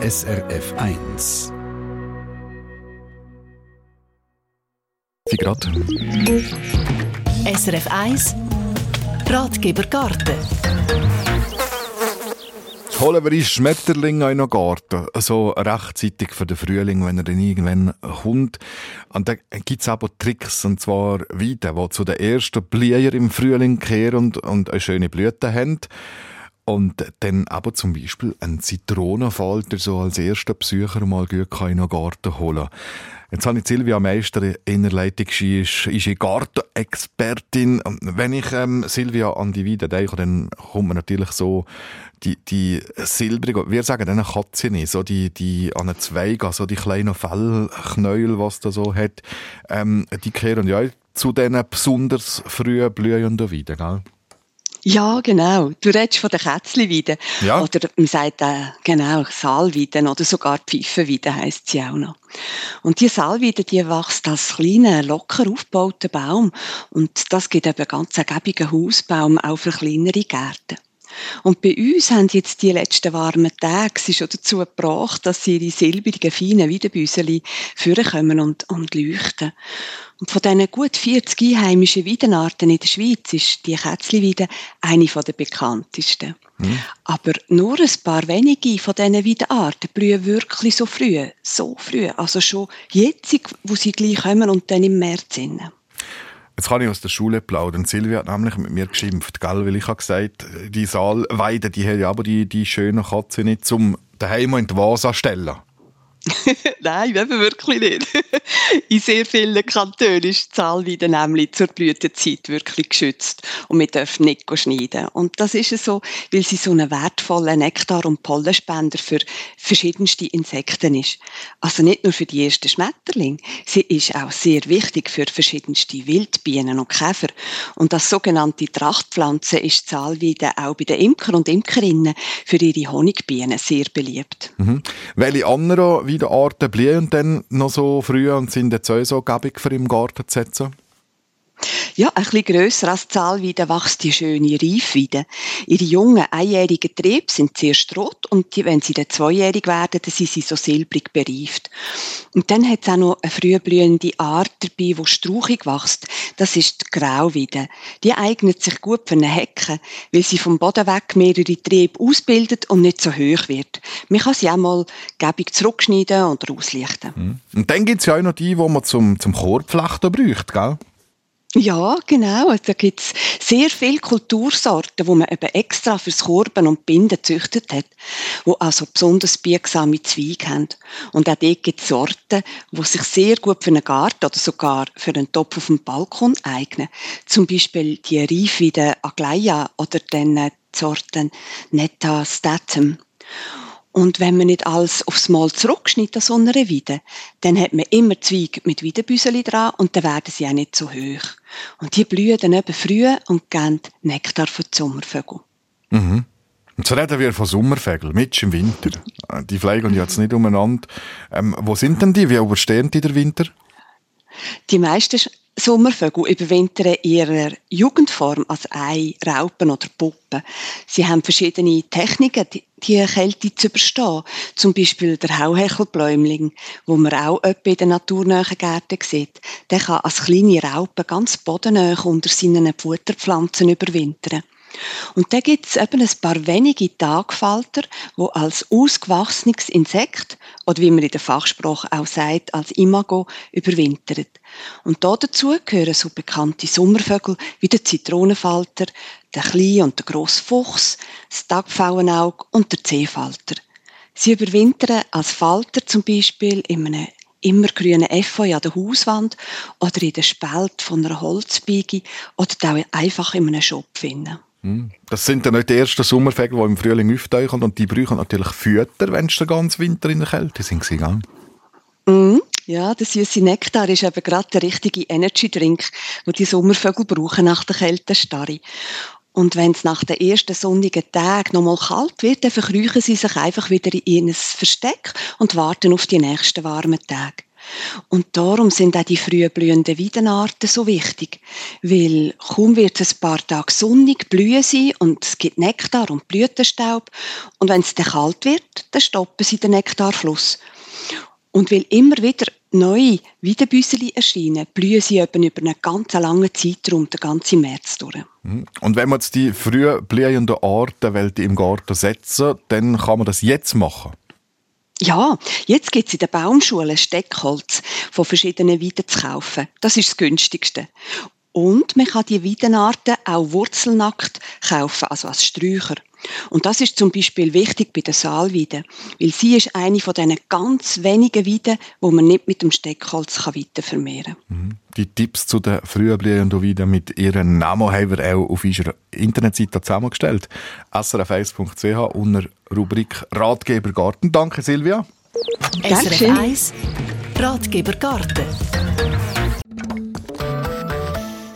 SRF 1. Sie gerade. SRF 1 Ratgeber Garten. Holen wir uns Schmetterlinge in den Garten. So rechtzeitig für den Frühling, wenn er dann irgendwann kommt. Und da gibt es aber Tricks, und zwar Weiden, die zu den ersten Blüher im Frühling kehren und, und eine schöne Blüte haben. Und dann aber zum Beispiel einen Zitronenfalter so als erster Besucher mal gut in den Garten holen. Jetzt habe ich Silvia Meister in der Leitung, sie ist, ist Gartenexpertin. Wenn ich ähm, Silvia an die Weide denke, dann kommt man natürlich so die, die silbrige, wir sagen dann Katze nicht, so die, die an den Zweigen, so die kleinen Fellknäuel, was da so hat, ähm, die kehren ja zu diesen besonders frühen blühenden Weiden, gell? Ja, genau. Du redest von den Kätzliweiden. Ja. Oder man sagt äh, genau Saalweiden oder sogar Pfeifenweiden heisst sie auch noch. Und die Saalweide, die wächst als kleiner, locker aufgebauter Baum. Und das gibt eben ganz ergebigen Hausbaum auch für kleinere Gärten. Und bei uns haben jetzt die letzten warmen Tage sie schon dazu gebracht, dass sie ihre silbrigen, feinen Weidenbüseli vorkommen und, und leuchten. Und von diesen gut 40 einheimischen Weidenarten in der Schweiz ist die Kätzliweide eine der bekanntesten. Mhm. Aber nur ein paar wenige von diesen Weidenarten blühen wirklich so früh, so früh, also schon jetzt, wo sie gleich kommen und dann im März sind. Jetzt kann ich aus der Schule plaudern. Silvia hat nämlich mit mir geschimpft, gell? weil ich habe gesagt, die Saalweide, die haben ja aber die, die schönen Katzen nicht zum daheim in die Vase stellen. Nein, eben wirklich nicht. In sehr vielen Kantonen ist die Zahlweide nämlich zur Blütezeit wirklich geschützt und wir dürfen nicht schneiden. Und das ist so, weil sie so ein wertvoller Nektar- und Pollenspender für verschiedenste Insekten ist. Also nicht nur für die ersten Schmetterlinge, sie ist auch sehr wichtig für verschiedenste Wildbienen und Käfer. Und als sogenannte Trachtpflanze ist die Zahlweide auch bei den Imker und Imkerinnen für ihre Honigbienen sehr beliebt. Mhm. Welche anderen Weidenarten blühen dann noch so früh und sind jetzt auch so gäbig für im Garten zu setzen? Ja, ein bisschen grösser als die Zahlweide wächst die schöne Reifweide. Ihre jungen, einjährigen Triebe sind zuerst rot und die, wenn sie dann zweijährig werden, dann sind sie so silbrig bereift. Und dann hat es auch noch eine frühblühende Art dabei, die strauchig wächst. Das ist die Grauweide. Die eignet sich gut für eine Hecke, weil sie vom Boden weg mehrere Triebe ausbildet und nicht so hoch wird. Man kann sie auch mal gäbig zurückschneiden oder auslichten. Mhm. Und dann gibt es ja auch noch die, die man zum, zum Korbflechten braucht, gell? Ja, genau. Da gibt's sehr viele Kultursorten, wo man eben extra fürs Korben und Binden gezüchtet hat, wo also besonders biegsame Zweige haben. Und auch dort gibt es Sorten, die sich sehr gut für einen Garten oder sogar für einen Topf auf dem Balkon eignen. Zum Beispiel die Reif wie der Aglaia oder dann die Sorten Netta Statum. Und wenn man nicht alles aufs Mal zurückschneidet an so einer Weide, dann hat man immer Zweige mit Weidenbüseli dran und dann werden sie auch nicht so hoch. Und die blühen dann eben früh und geben Nektar für die Sommervögel. Mhm. Und so reden wir von Sommervögeln, mit im Winter. Die fliegen jetzt nicht umeinander. Ähm, wo sind denn die? Wie überstehen die der Winter? Die meisten Sommervögel überwintern in ihrer Jugendform als Ei, Raupen oder Puppen. Sie haben verschiedene Techniken, die Kälte zu überstehen. Zum Beispiel der Hauhechelbläumling, wo man auch etwa in den naturnahen Gärten sieht. Der kann als kleine Raupe ganz bodennah unter seinen Futterpflanzen überwintern. Und da gibt es eben ein paar wenige Tagfalter, wo als ausgewachsenes Insekt oder wie man in der Fachsprache auch sagt, als Imago überwintern. Und da dazu gehören so bekannte Sommervögel wie der Zitronenfalter, der kleine und der grosse Fuchs, das Tagpfauenauge und der Seefalter. Sie überwintern als Falter zum Beispiel in einem immergrünen Efeu an der Hauswand oder in der Spalt von einer Holzbiege oder auch einfach in einem Schopf. Finden. Hm. Das sind dann nicht die ersten Sommervögel, die im Frühling auftauchen und die brauchen natürlich Fütter, wenn sie den ganzen Winter in der Kälte sind. Gegangen. Mm, ja, der süße Nektar ist eben gerade der richtige Energy-Drink, den die Sommervögel brauchen nach der Kältestarre. Und wenn es nach den ersten sonnigen Tagen nochmal kalt wird, dann verkriechen sie sich einfach wieder in ihr Versteck und warten auf die nächsten warmen Tage. Und darum sind auch die früh blühenden Weidenarten so wichtig. Weil kaum wird es ein paar Tage sonnig, blühen sie und es gibt Nektar und Blütenstaub. Und wenn es dann kalt wird, dann stoppen sie den Nektarfluss. Und weil immer wieder neue Weidenbüsseli erscheinen, blühen sie eben über einen ganz langen Zeitraum, den ganzen März durch. Mhm. Und wenn man jetzt die früh blühenden Arten im Garten setzen dann kann man das jetzt machen? Ja, jetzt gibt es in der Baumschule Steckholz von verschiedenen Weiden zu kaufen. Das ist das günstigste. Und man kann die Weidenarten auch wurzelnackt kaufen, also als Sträucher. Und das ist zum Beispiel wichtig bei der Saalweide, weil sie ist eine von diesen ganz wenigen Weiden, wo man nicht mit dem Steckholz weiter vermehren kann. Mhm. Die Tipps zu den frühblühenden Weiden mit ihren Namen haben wir auch auf unserer Internetseite zusammengestellt. srf1.ch unter Rubrik Ratgeber Garten. Danke Silvia. SRF 1 Ratgeber Garten.